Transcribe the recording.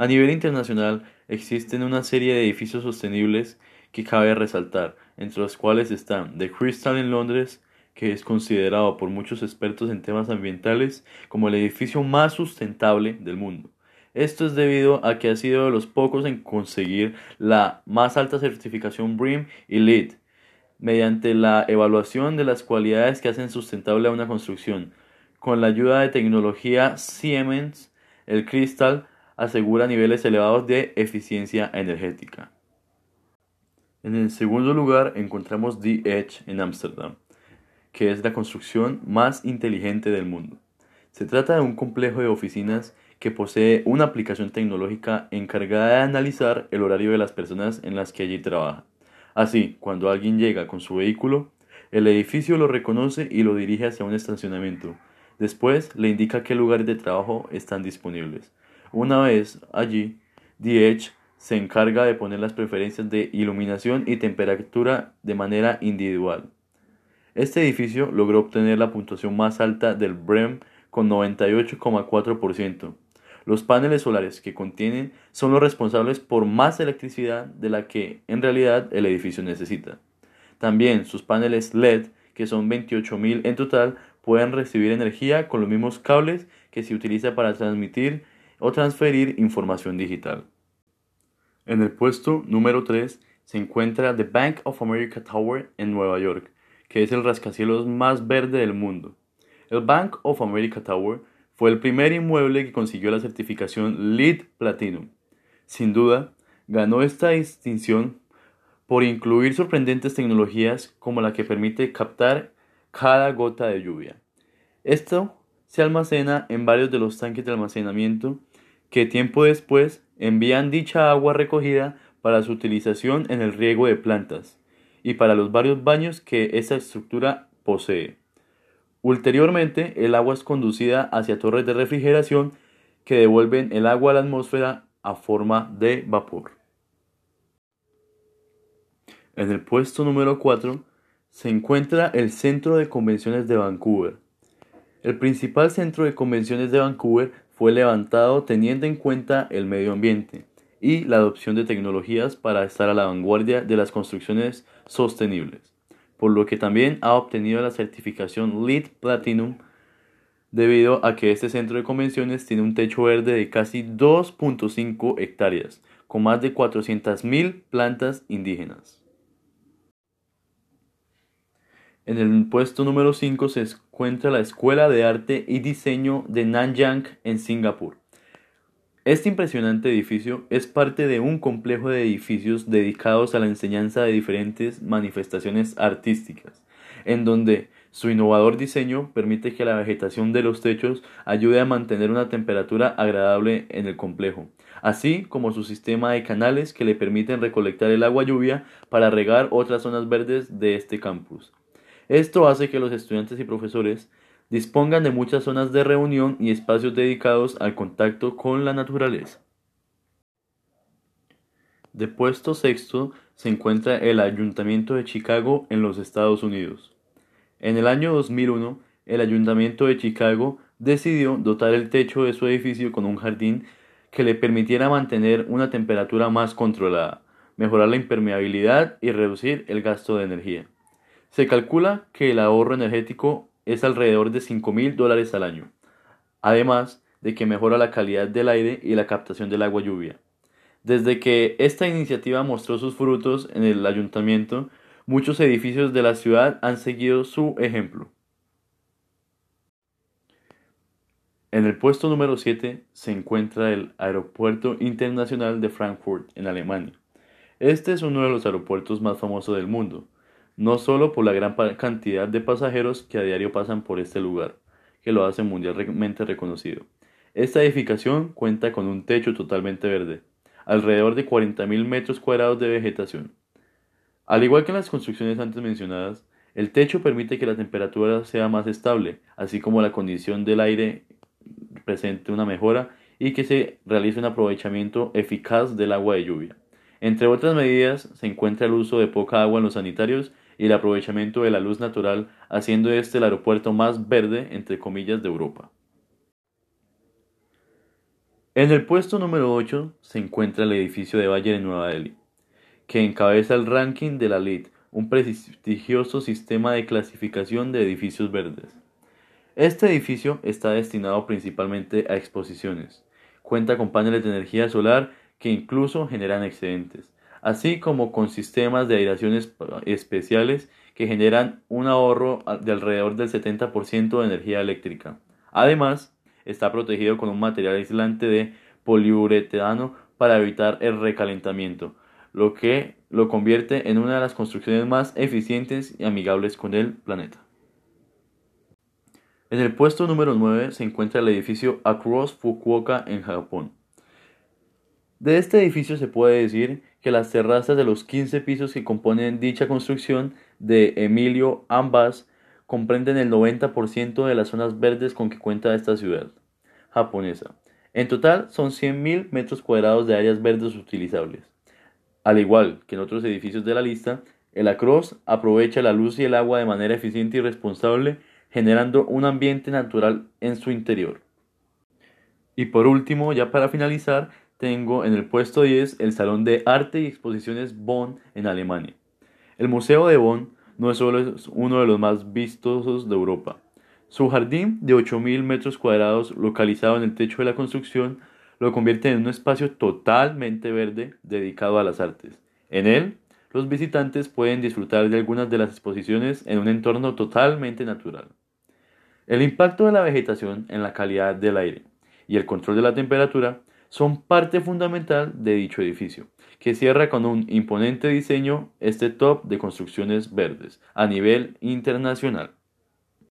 A nivel internacional existen una serie de edificios sostenibles que cabe resaltar, entre los cuales están The Crystal en Londres, que es considerado por muchos expertos en temas ambientales como el edificio más sustentable del mundo. Esto es debido a que ha sido de los pocos en conseguir la más alta certificación BREEAM y LEED, mediante la evaluación de las cualidades que hacen sustentable a una construcción. Con la ayuda de tecnología Siemens, el Crystal asegura niveles elevados de eficiencia energética. En el segundo lugar encontramos The Edge en Ámsterdam, que es la construcción más inteligente del mundo. Se trata de un complejo de oficinas que posee una aplicación tecnológica encargada de analizar el horario de las personas en las que allí trabajan. Así, cuando alguien llega con su vehículo, el edificio lo reconoce y lo dirige hacia un estacionamiento. Después le indica qué lugares de trabajo están disponibles. Una vez allí, Edge se encarga de poner las preferencias de iluminación y temperatura de manera individual. Este edificio logró obtener la puntuación más alta del BREM con 98,4%. Los paneles solares que contienen son los responsables por más electricidad de la que en realidad el edificio necesita. También sus paneles LED, que son 28.000 en total, pueden recibir energía con los mismos cables que se utiliza para transmitir o transferir información digital. En el puesto número 3 se encuentra The Bank of America Tower en Nueva York, que es el rascacielos más verde del mundo. El Bank of America Tower fue el primer inmueble que consiguió la certificación LEED Platinum. Sin duda, ganó esta distinción por incluir sorprendentes tecnologías como la que permite captar cada gota de lluvia. Esto se almacena en varios de los tanques de almacenamiento que tiempo después envían dicha agua recogida para su utilización en el riego de plantas y para los varios baños que esta estructura posee. Ulteriormente, el agua es conducida hacia torres de refrigeración que devuelven el agua a la atmósfera a forma de vapor. En el puesto número 4 se encuentra el Centro de Convenciones de Vancouver. El principal centro de convenciones de Vancouver fue levantado teniendo en cuenta el medio ambiente y la adopción de tecnologías para estar a la vanguardia de las construcciones sostenibles, por lo que también ha obtenido la certificación LEED Platinum debido a que este centro de convenciones tiene un techo verde de casi 2.5 hectáreas, con más de 400.000 plantas indígenas. En el puesto número 5 se encuentra la Escuela de Arte y Diseño de Nanyang en Singapur. Este impresionante edificio es parte de un complejo de edificios dedicados a la enseñanza de diferentes manifestaciones artísticas, en donde su innovador diseño permite que la vegetación de los techos ayude a mantener una temperatura agradable en el complejo, así como su sistema de canales que le permiten recolectar el agua lluvia para regar otras zonas verdes de este campus. Esto hace que los estudiantes y profesores dispongan de muchas zonas de reunión y espacios dedicados al contacto con la naturaleza. De puesto sexto se encuentra el Ayuntamiento de Chicago en los Estados Unidos. En el año 2001, el Ayuntamiento de Chicago decidió dotar el techo de su edificio con un jardín que le permitiera mantener una temperatura más controlada, mejorar la impermeabilidad y reducir el gasto de energía. Se calcula que el ahorro energético es alrededor de 5 mil dólares al año, además de que mejora la calidad del aire y la captación del agua lluvia. Desde que esta iniciativa mostró sus frutos en el ayuntamiento, muchos edificios de la ciudad han seguido su ejemplo. En el puesto número 7 se encuentra el Aeropuerto Internacional de Frankfurt, en Alemania. Este es uno de los aeropuertos más famosos del mundo, no solo por la gran cantidad de pasajeros que a diario pasan por este lugar, que lo hace mundialmente reconocido. Esta edificación cuenta con un techo totalmente verde, alrededor de 40.000 metros cuadrados de vegetación. Al igual que en las construcciones antes mencionadas, el techo permite que la temperatura sea más estable, así como la condición del aire presente una mejora y que se realice un aprovechamiento eficaz del agua de lluvia. Entre otras medidas se encuentra el uso de poca agua en los sanitarios y el aprovechamiento de la luz natural, haciendo este el aeropuerto más verde, entre comillas, de Europa. En el puesto número 8 se encuentra el edificio de Valle de Nueva Delhi, que encabeza el ranking de la LEED, un prestigioso sistema de clasificación de edificios verdes. Este edificio está destinado principalmente a exposiciones. Cuenta con paneles de energía solar que incluso generan excedentes, así como con sistemas de aireación especiales que generan un ahorro de alrededor del 70% de energía eléctrica. Además, está protegido con un material aislante de poliuretano para evitar el recalentamiento, lo que lo convierte en una de las construcciones más eficientes y amigables con el planeta. En el puesto número 9 se encuentra el edificio Across Fukuoka en Japón. De este edificio se puede decir que las terrazas de los 15 pisos que componen dicha construcción de Emilio Ambas comprenden el 90% de las zonas verdes con que cuenta esta ciudad japonesa. En total son 100.000 metros cuadrados de áreas verdes utilizables. Al igual que en otros edificios de la lista, el Across aprovecha la luz y el agua de manera eficiente y responsable, generando un ambiente natural en su interior. Y por último, ya para finalizar, tengo en el puesto 10 el Salón de Arte y Exposiciones Bonn en Alemania. El Museo de Bonn no es solo uno de los más vistosos de Europa. Su jardín de 8.000 metros cuadrados localizado en el techo de la construcción lo convierte en un espacio totalmente verde dedicado a las artes. En él, los visitantes pueden disfrutar de algunas de las exposiciones en un entorno totalmente natural. El impacto de la vegetación en la calidad del aire y el control de la temperatura son parte fundamental de dicho edificio, que cierra con un imponente diseño este top de construcciones verdes a nivel internacional.